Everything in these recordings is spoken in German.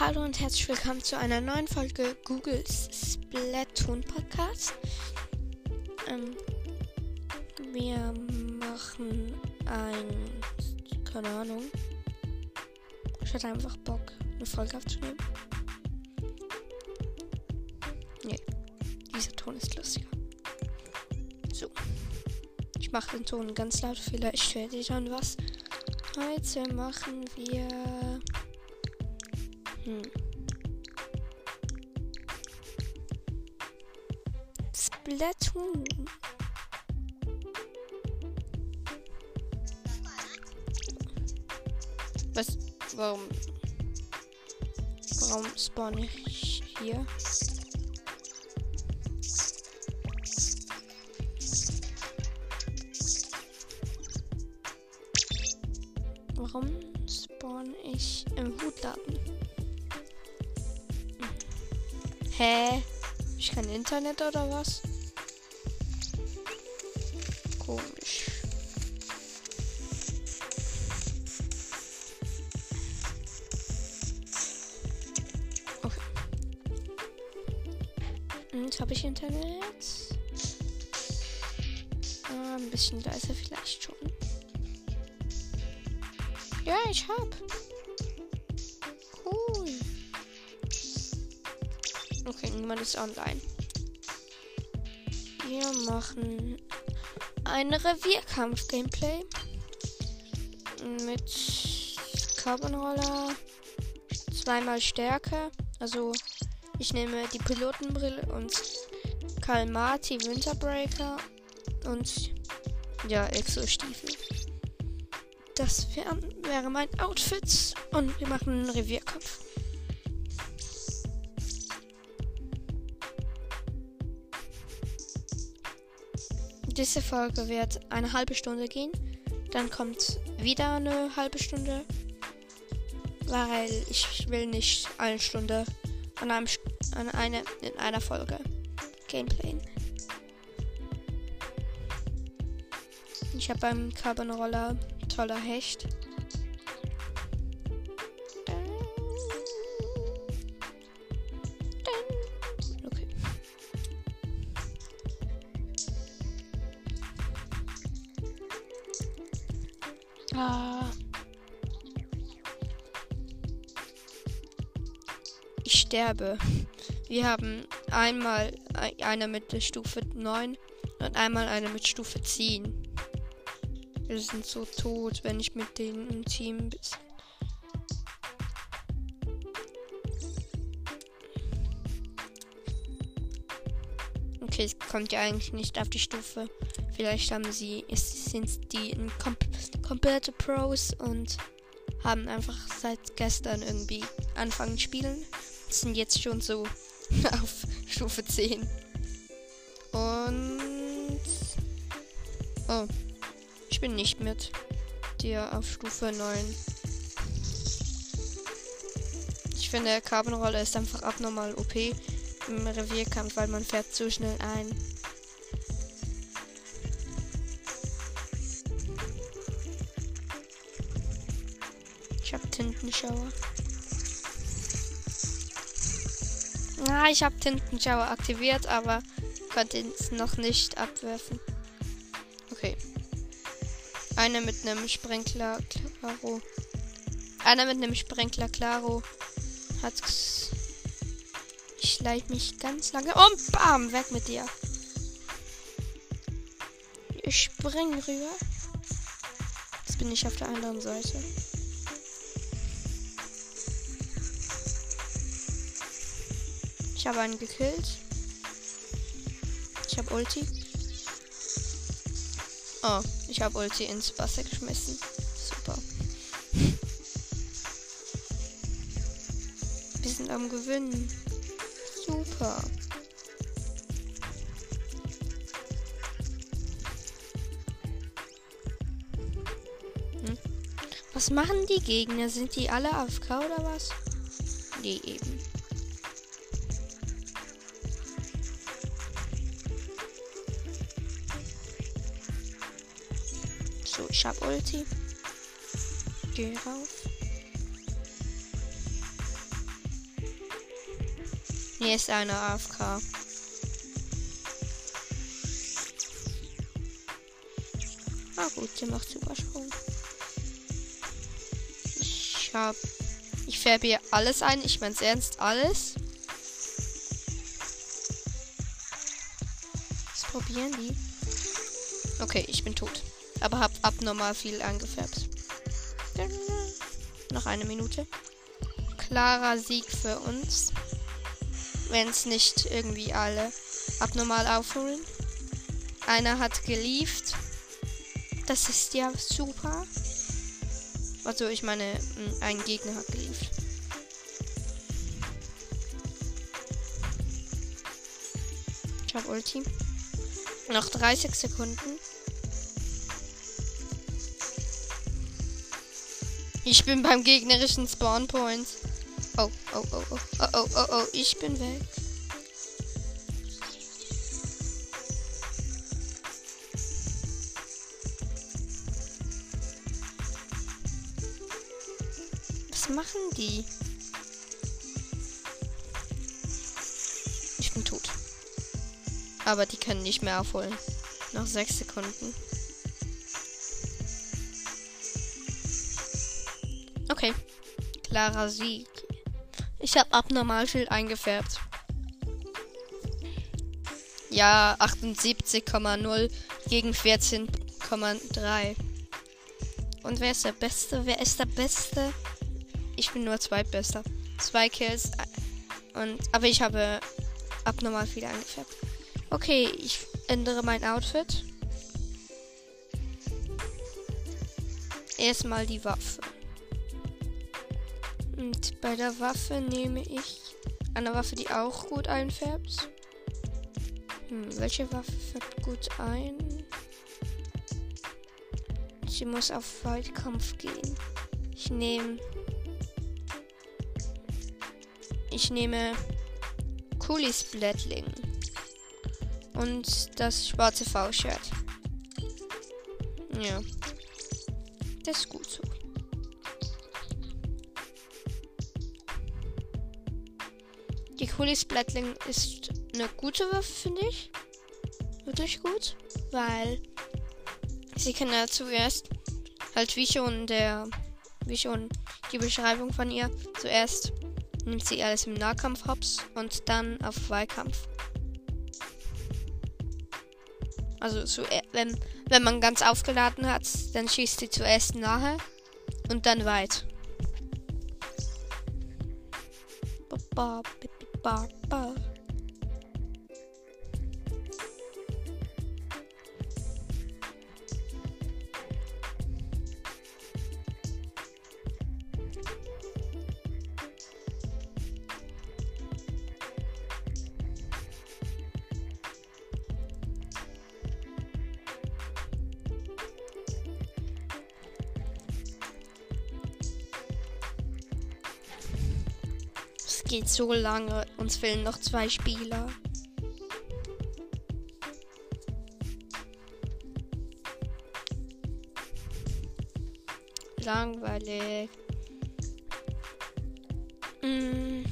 Hallo und herzlich willkommen zu einer neuen Folge Googles Splatoon Podcast. Ähm, wir machen ein, keine Ahnung. Ich hatte einfach Bock, eine Folge aufzunehmen. Nee, dieser Ton ist lustiger. So. Ich mache den Ton ganz laut, vielleicht hört ihr dann was. Heute machen wir Splatoon. Was? Warum? Warum spawn ich hier? Warum spawn ich im Hutladen? Hä? Ich kein Internet oder was? Komisch. Okay. Jetzt habe ich Internet. Ah, ein bisschen leiser vielleicht schon. Ja, ich hab. Ist online. Wir machen ein Revierkampf-Gameplay mit Carbonroller, zweimal Stärke. Also ich nehme die Pilotenbrille und Kalmati Winterbreaker und ja, Exo-Stiefel. Das wär, wäre mein Outfit und wir machen einen Revierkampf. Diese Folge wird eine halbe Stunde gehen. Dann kommt wieder eine halbe Stunde. Weil ich will nicht eine Stunde an, einem, an eine, in einer Folge Gameplay. Ich habe beim Carbon Roller toller Hecht. Ich sterbe. Wir haben einmal eine mit der Stufe 9 und einmal eine mit Stufe 10. Wir sind so tot, wenn ich mit denen im Team bin. Okay, es kommt ja eigentlich nicht auf die Stufe. Vielleicht haben sie, sind die kom komplette Pros und haben einfach seit gestern irgendwie anfangen spielen. Sind jetzt schon so auf Stufe 10. Und. Oh. Ich bin nicht mit dir auf Stufe 9. Ich finde, Carbonroller ist einfach abnormal OP im Revierkampf, weil man fährt zu schnell ein. Ich hab Tintenschauer. Ah, ich habe Tintenschauer aktiviert, aber konnte es noch nicht abwerfen. Okay. Eine mit einem Sprenkler Claro. Einer mit einem Sprenkler Claro hat. Ich leite mich ganz lange. Und bam, weg mit dir. Ich spring rüber. Jetzt bin ich auf der anderen Seite. Ich habe einen gekillt. Ich habe Ulti. Oh, ich habe Ulti ins Wasser geschmissen. Super. Wir sind am Gewinnen. Super. Hm? Was machen die Gegner? Sind die alle AFK oder was? Nee, eben. Ich hab Ulti. Geh rauf. Hier ist einer AFK. Ah gut, der macht Übersprung. Ich hab. Ich färbe hier alles ein. Ich mein's ernst, alles. Was probieren die? Okay, ich bin tot. Aber hab abnormal viel angefärbt. Noch eine Minute. Klarer Sieg für uns. Wenn es nicht irgendwie alle abnormal aufholen. Einer hat gelieft. Das ist ja super. Also ich meine, ein Gegner hat gelieft. Ich habe Ulti. Noch 30 Sekunden. Ich bin beim gegnerischen Spawnpoint. Oh, oh, oh, oh, oh, oh, oh, oh, ich bin weg. Was machen die? Ich bin tot. Aber die können nicht mehr aufholen. Noch sechs Sekunden. Klarer Sieg. Ich habe Abnormalschild eingefärbt. Ja, 78,0 gegen 14,3. Und wer ist der Beste? Wer ist der Beste? Ich bin nur zweitbester. Zwei Kills. Und, aber ich habe abnormal viel eingefärbt. Okay, ich ändere mein Outfit. Erstmal die Waffe. Und bei der Waffe nehme ich eine Waffe, die auch gut einfärbt. Hm, welche Waffe färbt gut ein? Sie muss auf Weitkampf gehen. Ich nehme. Ich nehme Coolies Blättling. Und das schwarze V-Shirt. Ja. Das ist gut so. Die Coolies Blattling ist eine gute Waffe, finde ich. Wirklich gut. Weil sie kann ja zuerst halt wie schon der wie schon die Beschreibung von ihr zuerst nimmt sie alles im Nahkampf hops und dann auf Zweikampf. Also zu, wenn, wenn man ganz aufgeladen hat, dann schießt sie zuerst nahe und dann weit. Ba, ba, ba. Es geht so lange. Uns fehlen noch zwei Spieler. Langweilig. Mm.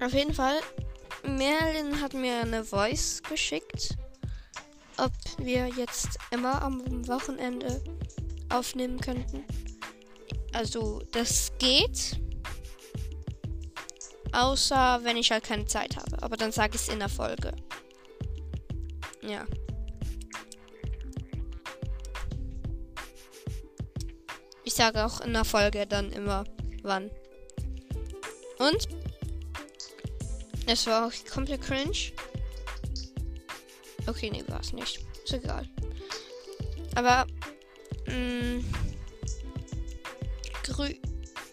Auf jeden Fall, Merlin hat mir eine Voice geschickt, ob wir jetzt immer am Wochenende aufnehmen könnten. Also, das geht. Außer wenn ich halt keine Zeit habe. Aber dann sage ich es in der Folge. Ja. Ich sage auch in der Folge dann immer wann. Und es war auch komplett cringe. Okay, nee, war es nicht. Ist egal. Aber mh, mm, grü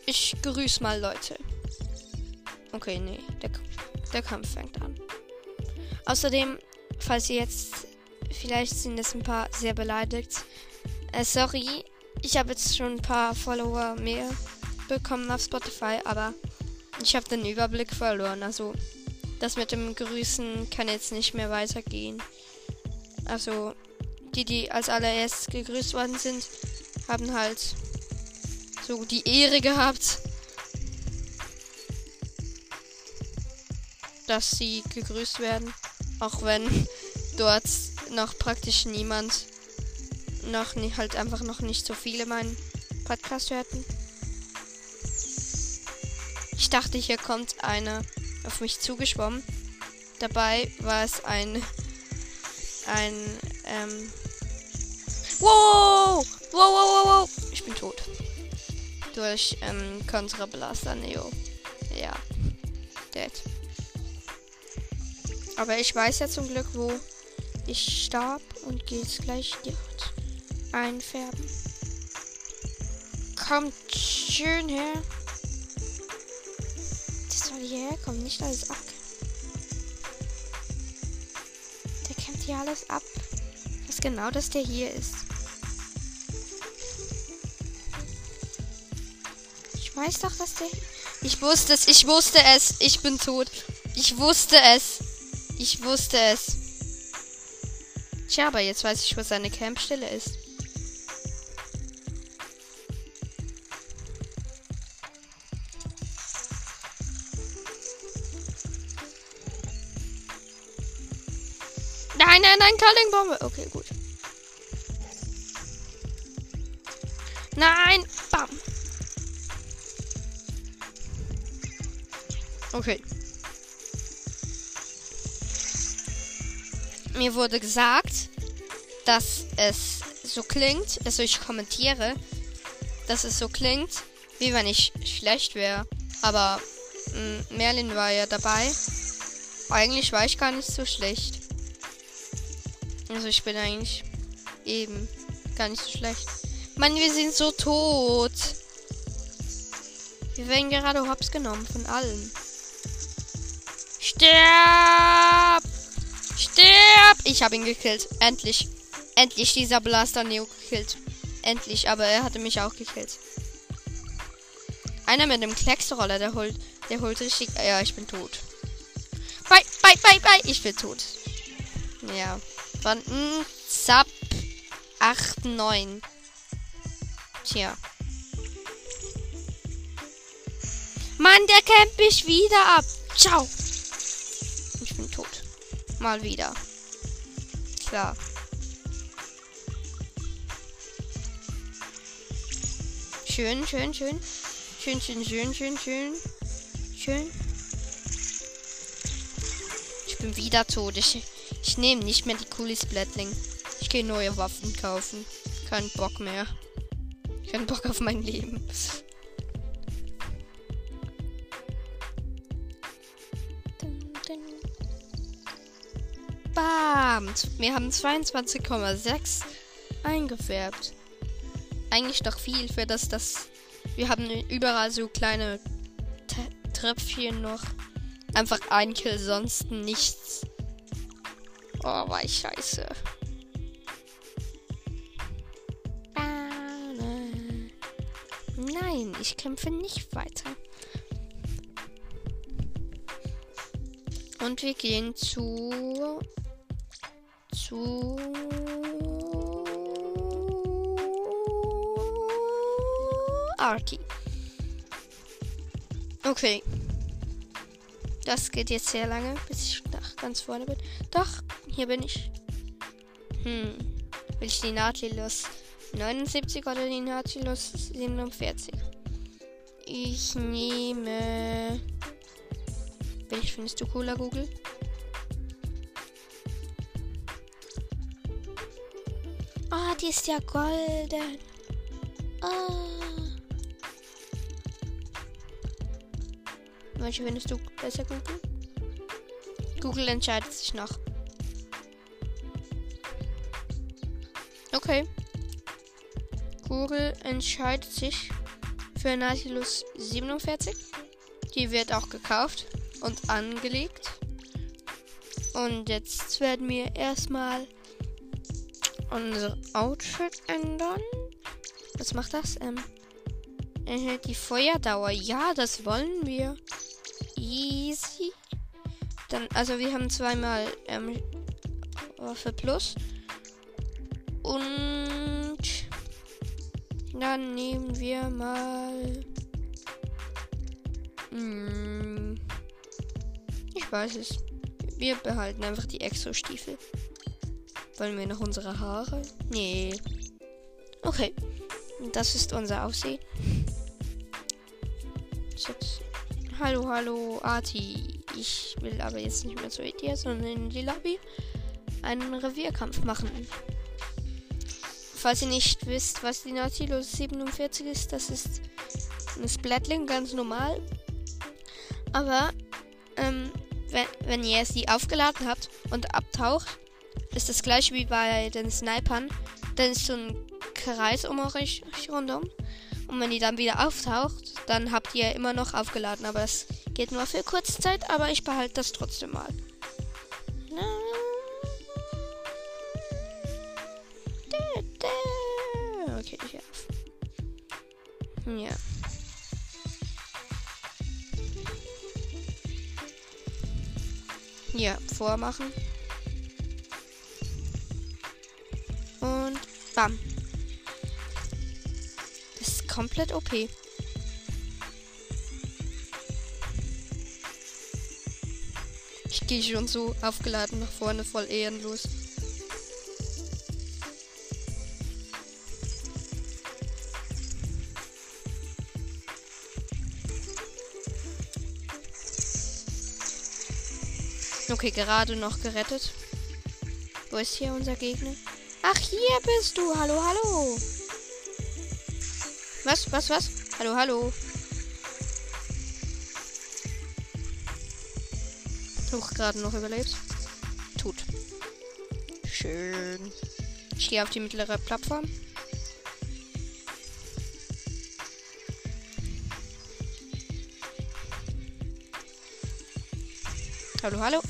ich grüße mal Leute. Okay, nee, der, der Kampf fängt an. Außerdem, falls ihr jetzt, vielleicht sind es ein paar sehr beleidigt. Äh, sorry, ich habe jetzt schon ein paar Follower mehr bekommen auf Spotify, aber ich habe den Überblick verloren. Also, das mit dem Grüßen kann jetzt nicht mehr weitergehen. Also, die, die als allererstes gegrüßt worden sind, haben halt so die Ehre gehabt. Dass sie gegrüßt werden. Auch wenn dort noch praktisch niemand, noch nie, halt einfach noch nicht so viele meinen Podcast hörten. Ich dachte, hier kommt einer auf mich zugeschwommen. Dabei war es ein, ein, ähm, wow, wow, wow, wow, wow, ich bin tot. Durch, ähm, Kontrablaster Neo. Ja, Aber ich weiß ja zum Glück, wo ich starb und gehe jetzt gleich dort einfärben. Kommt schön her. Das soll hierher kommen, nicht alles ab. Der kämpft hier alles ab. Was genau, dass der hier ist. Ich weiß doch, dass der. Ich wusste es, ich wusste es. Ich bin tot. Ich wusste es. Ich wusste es. Tja, aber jetzt weiß ich, wo seine Campstelle ist. Nein, nein, nein, Curling-Bombe. Okay, gut. Nein, bam. Okay. Mir wurde gesagt, dass es so klingt, also ich kommentiere, dass es so klingt, wie wenn ich schlecht wäre. Aber mh, mm, Merlin war ja dabei. Eigentlich war ich gar nicht so schlecht. Also ich bin eigentlich eben gar nicht so schlecht. Mann, wir sind so tot. Wir werden gerade hops genommen von allen. Sterb! Sterb! Ich habe ihn gekillt. Endlich. Endlich dieser Blaster Neo gekillt. Endlich, aber er hatte mich auch gekillt. Einer mit dem Klecksroller, der holt, der holt richtig. Ja, ich bin tot. Bye, bye, bye, bye. Ich bin tot. Ja. Mm, Zap 8, 9. Tja. Mann, der campt mich wieder ab. Ciao. Ich bin tot. Mal wieder. Klar. Schön, schön, schön. Schön, schön, schön, schön, schön. Schön. Ich bin wieder tot. Ich ich nehme nicht mehr die Coolies Blättling. Ich gehe neue Waffen kaufen. Kein Bock mehr. Kein Bock auf mein Leben. Bam! Wir haben 22,6 eingefärbt. Eigentlich doch viel für das, das. Wir haben überall so kleine T Tröpfchen noch. Einfach ein Kill, sonst nichts. Oh, war ich scheiße. Nein, ich kämpfe nicht weiter. Und wir gehen zu. Zu. Arky. Okay. Das geht jetzt sehr lange, bis ich nach ganz vorne bin. Doch, hier bin ich. Hm. Will ich die Nautilus 79 oder die Nautilus 47? Ich nehme. Welche findest du cooler, Google? Die ist ja golden. Ah. Welche findest du besser, Google? Google entscheidet sich noch. Okay. Google entscheidet sich für Nautilus 47. Die wird auch gekauft und angelegt. Und jetzt werden wir erstmal unser Outfit ändern. Was macht das? Ähm, erhält die Feuerdauer. Ja, das wollen wir. Easy. Dann, also wir haben zweimal ähm, Waffe Plus. Und dann nehmen wir mal. Hm, Ich weiß es. Wir behalten einfach die Exo-Stiefel. Wollen wir noch unsere Haare? Nee. Okay. Das ist unser Aussehen. Jetzt. Hallo, hallo, Arti. Ich will aber jetzt nicht mehr zu dir, sondern in die Lobby einen Revierkampf machen. Falls ihr nicht wisst, was die Nautilus 47 ist, das ist eine Splatling, ganz normal. Aber ähm, wenn, wenn ihr sie aufgeladen habt und abtaucht, ist das gleiche wie bei den Snipern. Dann ist so ein Kreis um euch rundum. Und wenn die dann wieder auftaucht, dann habt ihr immer noch aufgeladen. Aber es geht nur für kurze Zeit, aber ich behalte das trotzdem mal. Okay, ich auf. Ja. Ja, vormachen. Bam. Das ist komplett OP. Ich gehe schon so aufgeladen nach vorne, voll ehrenlos. Okay, gerade noch gerettet. Wo ist hier unser Gegner? Ach, hier bist du. Hallo, hallo. Was, was, was? Hallo, hallo. Hoch gerade noch überlebt. Tut. Schön. Ich gehe auf die mittlere Plattform. Hallo, hallo.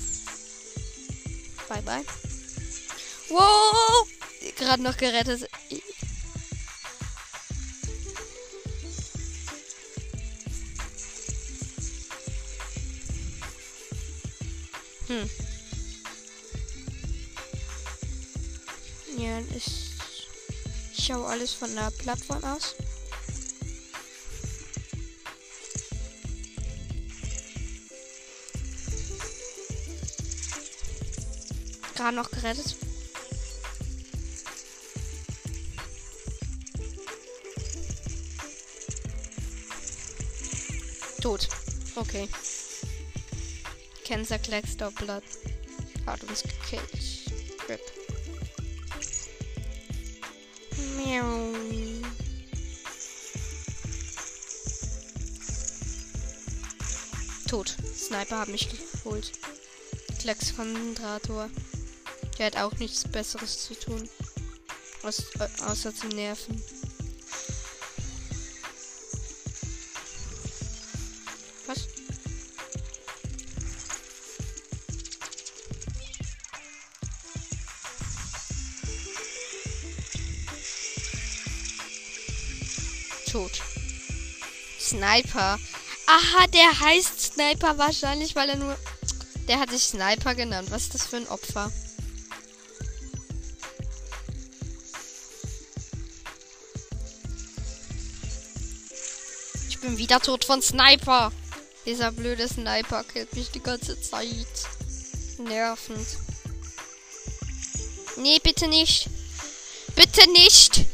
Bye, bye. Wow! Gerade noch gerettet. Hm. Ja, ich schaue alles von der Plattform aus. gerade noch gerettet. Tot. Okay. Cancer Klecks Blood. Hat uns gekillt. Rip. Miau. Tot. Sniper hat mich geholt. Klecks Konzentrator. Der hat auch nichts Besseres zu tun. Aus, äh, außer zu nerven. Sniper. Aha, der heißt Sniper wahrscheinlich, weil er nur. Der hat sich Sniper genannt. Was ist das für ein Opfer? bin wieder tot von Sniper. Dieser blöde Sniper killt mich die ganze Zeit. Nervend. Nee, bitte nicht. Bitte nicht.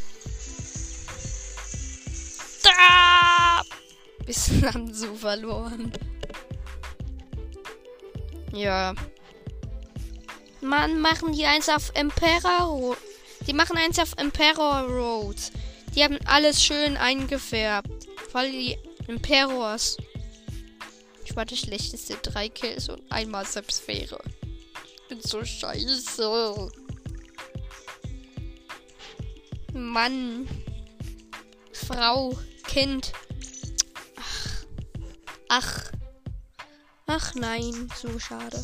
Bisschen haben so verloren. Ja. Mann, machen die eins auf Emperor. Die machen eins auf Emperor Road. Die haben alles schön eingefärbt. Voll die Imperors. Ich war der schlechteste. Drei Kills und einmal Subsphäre. Ich bin so scheiße. Mann. Frau. Kind. Ach. Ach. Nein, so schade.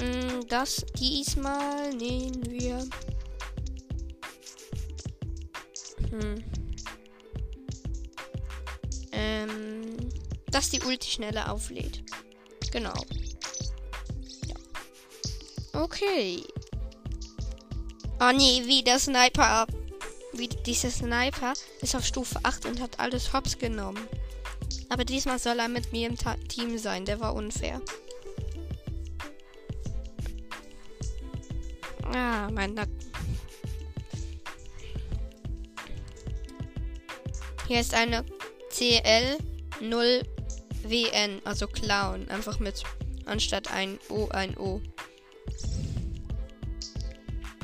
Mm, das diesmal nehmen wir. Hm. Ähm, dass die Ulti schneller auflädt. Genau. Ja. Okay. Oh nee, wie der Sniper. Wie dieser Sniper ist auf Stufe 8 und hat alles hops genommen. Aber diesmal soll er mit mir im Ta Team sein. Der war unfair. Ah, mein Nacken. Hier ist eine CL0WN, also Clown. Einfach mit anstatt ein O ein O.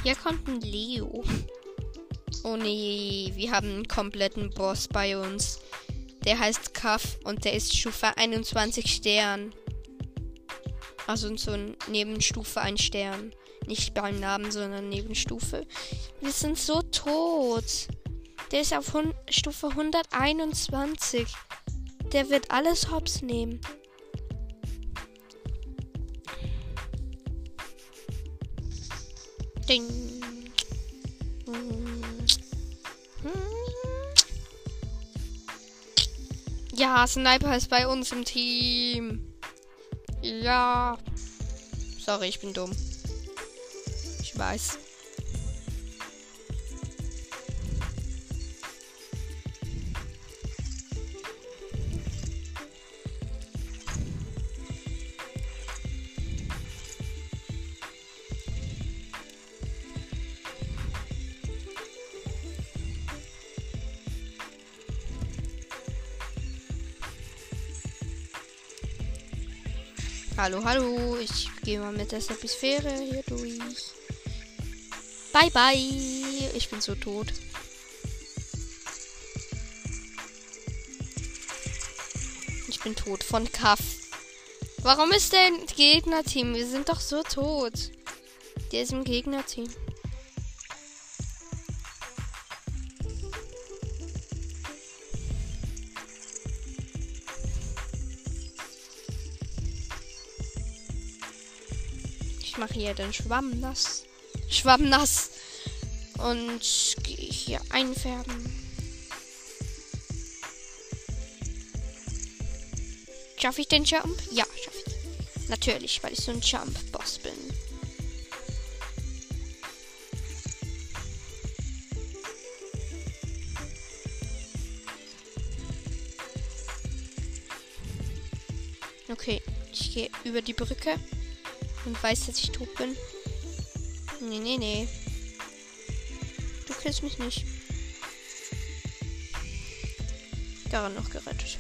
Hier kommt ein Leo. Oh nee, wir haben einen kompletten Boss bei uns. Der heißt Kaff und der ist Stufe 21 Stern. Also so ein Nebenstufe ein Stern. Nicht beim Namen, sondern Nebenstufe. Wir sind so tot. Der ist auf Stufe 121. Der wird alles hops nehmen. Ding. Ja, Sniper ist bei uns im Team. Ja. Sorry, ich bin dumm. Ich weiß. Hallo, hallo. Ich gehe mal mit der Sepisphäre hier durch. Bye, bye. Ich bin so tot. Ich bin tot von Kaff. Warum ist der im Gegnerteam? Wir sind doch so tot. Der ist im Gegnerteam. Mache hier den Schwamm nass. Schwamm nass. Und gehe hier einfärben. Schaffe ich den Jump? Ja, schaffe ich. Natürlich, weil ich so ein Jump-Boss bin. Okay, ich gehe über die Brücke und weiß, dass ich tot bin. Nee, nee, nee. Du kennst mich nicht. Daran noch gerettet.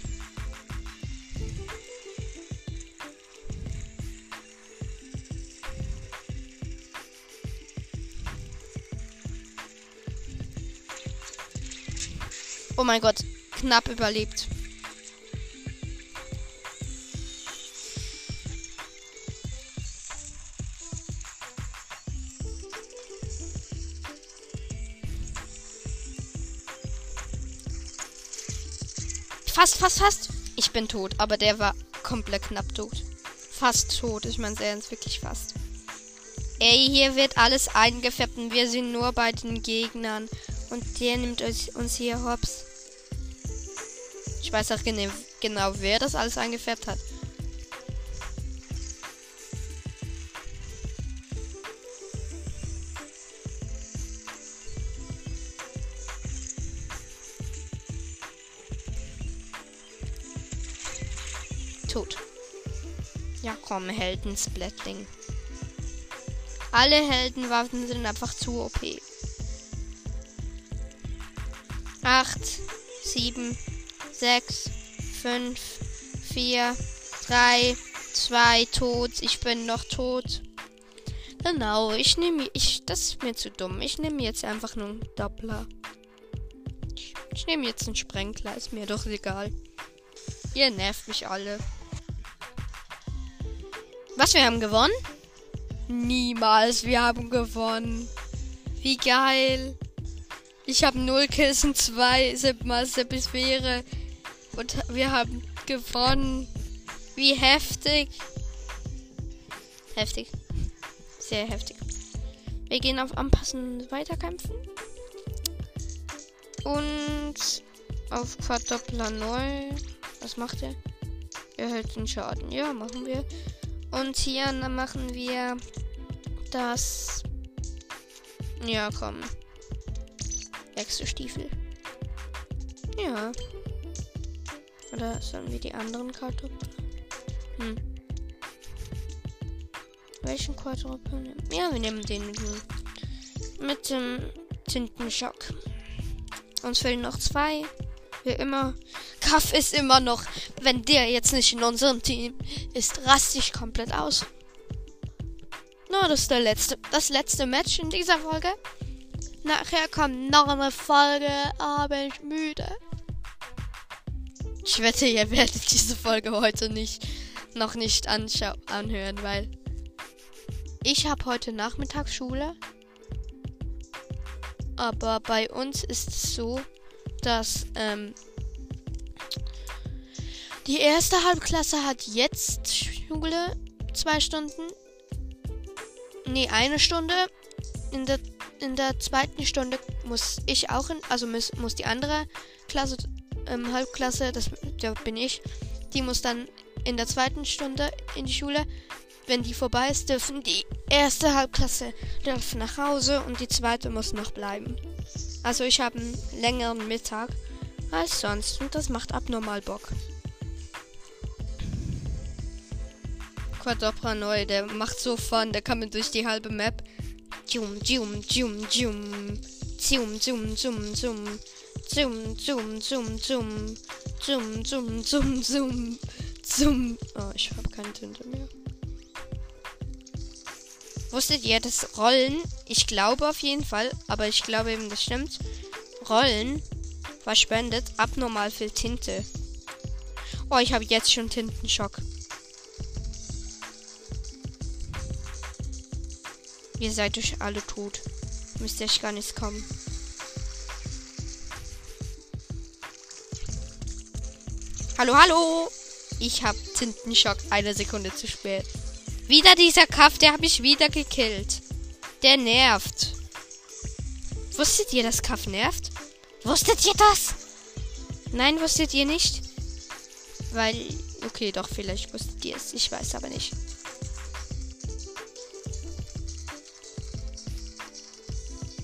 Oh mein Gott, knapp überlebt. Fast, fast, fast. Ich bin tot, aber der war komplett knapp tot. Fast tot. Ich meine, er ist wirklich fast. Ey, hier wird alles eingefärbt und wir sind nur bei den Gegnern. Und der nimmt uns hier hops. Ich weiß auch genau, wer das alles eingefärbt hat. Ja, komm, Helden-Splatling. Alle Heldenwaffen sind einfach zu OP. 8, 7, 6, 5, 4, 3, 2, tot. Ich bin noch tot. Genau, ich nehme. Ich, das ist mir zu dumm. Ich nehme jetzt einfach nur einen Doppler. Ich, ich nehme jetzt einen Sprenkler. Ist mir doch egal. Ihr nervt mich alle. Was, wir haben gewonnen? Niemals, wir haben gewonnen. Wie geil. Ich habe 0 Kills und 2 Mal Sepisphäre. Und wir haben gewonnen. Wie heftig. Heftig. Sehr heftig. Wir gehen auf Anpassen weiterkämpfen. Und auf Quadruppler neu. Was macht er? Er hält den Schaden. Ja, machen wir. Und hier machen wir das. Ja, komm. Wechselstiefel. Ja. Oder sollen wir die anderen Kartoffeln? Hm. Welchen Quadruple nehmen? Ja, wir nehmen den mit dem mit dem Tintenschock. Uns fehlen noch zwei. Wie immer. Kaff ist immer noch, wenn der jetzt nicht in unserem Team ist, raste ich komplett aus. Na, no, das ist der letzte, das letzte Match in dieser Folge. Nachher kommt noch eine Folge, aber ich müde. Ich wette, ihr werdet diese Folge heute nicht, noch nicht anhören, weil ich habe heute Nachmittag Schule. Aber bei uns ist es so, dass ähm, die erste Halbklasse hat jetzt Schule zwei Stunden. Nee, eine Stunde. In der, in der zweiten Stunde muss ich auch in, also muss, muss die andere Klasse, ähm, Halbklasse, das der bin ich, die muss dann in der zweiten Stunde in die Schule. Wenn die vorbei ist, dürfen die erste Halbklasse dürfen nach Hause und die zweite muss noch bleiben. Also ich habe einen längeren Mittag als sonst und das macht abnormal Bock. Quadopra neu, der macht so Fun, der kann mir durch die halbe Map. Jum, jum, jum, jum. Zoom, zoom, zoom, zoom. Zoom, zoom, zoom, zoom. Zoom, zoom, zoom, zoom. Zoom. Oh, ich habe keine Tinte mehr. Wusstet ihr, dass Rollen, ich glaube auf jeden Fall, aber ich glaube eben, das stimmt, Rollen verschwendet abnormal viel Tinte. Oh, ich habe jetzt schon Tintenschock. Ihr seid euch alle tot. Müsst euch gar nichts kommen. Hallo, hallo! Ich habe Tintenschock eine Sekunde zu spät. Wieder dieser Kaff, der habe ich wieder gekillt. Der nervt. Wusstet ihr, dass Kaff nervt? Wusstet ihr das? Nein, wusstet ihr nicht? Weil, okay, doch, vielleicht wusstet ihr es. Ich weiß aber nicht.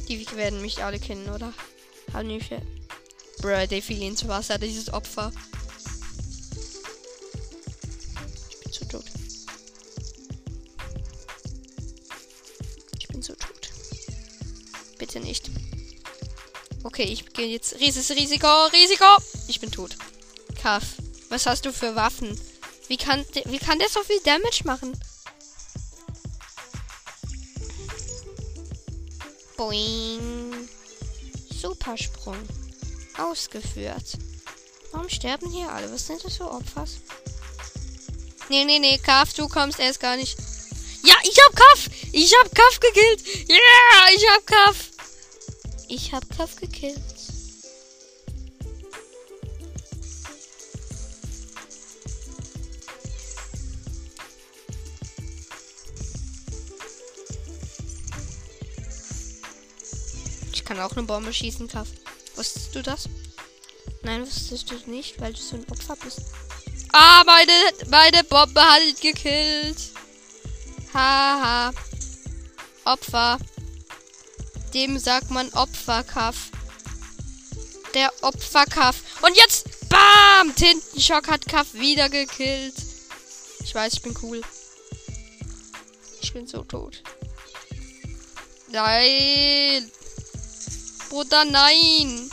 Die werden mich alle kennen, oder? Hallöchen. Bruh, der fiel ins Wasser, dieses Opfer. bitte nicht. Okay, ich gehe jetzt. Rieses Risiko, Risiko! Ich bin tot. Kaff, was hast du für Waffen? Wie kann, wie kann der so viel Damage machen? Boing. Supersprung. Ausgeführt. Warum sterben hier alle? Was sind das für Opfers? Nee, nee, nee, Kaff, du kommst erst gar nicht. Ja, ich hab Kaff! Ich hab Kaff gekillt! Yeah, ich hab Kaff! Ich hab Kaff gekillt. Ich kann auch eine Bombe schießen, Kaff. Wusstest du das? Nein, wusstest du nicht, weil du so ein Opfer bist. Ah, meine, meine Bombe hat ihn gekillt. Haha. Opfer. Dem sagt man Opferkaff. Der Opferkaff. Und jetzt, bam! Tintenschock hat Kaff wieder gekillt. Ich weiß, ich bin cool. Ich bin so tot. Nein. Bruder, nein.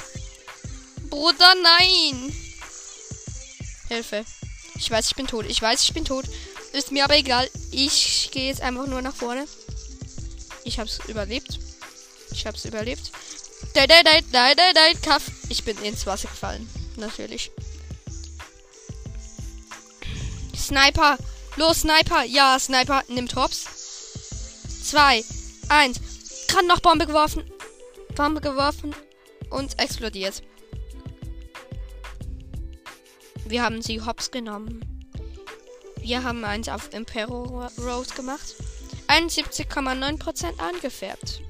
Bruder, nein. Hilfe. Ich weiß, ich bin tot. Ich weiß, ich bin tot. Ist mir aber egal. Ich gehe jetzt einfach nur nach vorne. Ich hab's überlebt. Ich hab's überlebt. Nein, nein, nein, nein, nein, nein, Kaff. Ich bin ins Wasser gefallen. Natürlich. Sniper. Los, Sniper. Ja, Sniper nimmt Hops. Zwei, eins. Gerade noch Bombe geworfen. Bombe geworfen. Und explodiert. Wir haben sie Hops genommen. Wir haben eins auf Impero Road gemacht. 71,9% angefärbt.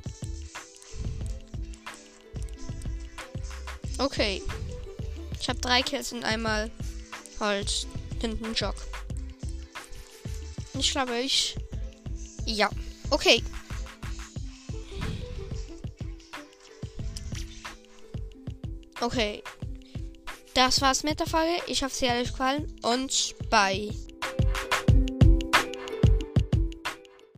Okay. Ich habe drei Kills und einmal halt hinten Jog. Ich glaube, ich. Ja. Okay. Okay. Das war's mit der Folge. Ich hoffe, sie hat euch gefallen und bye.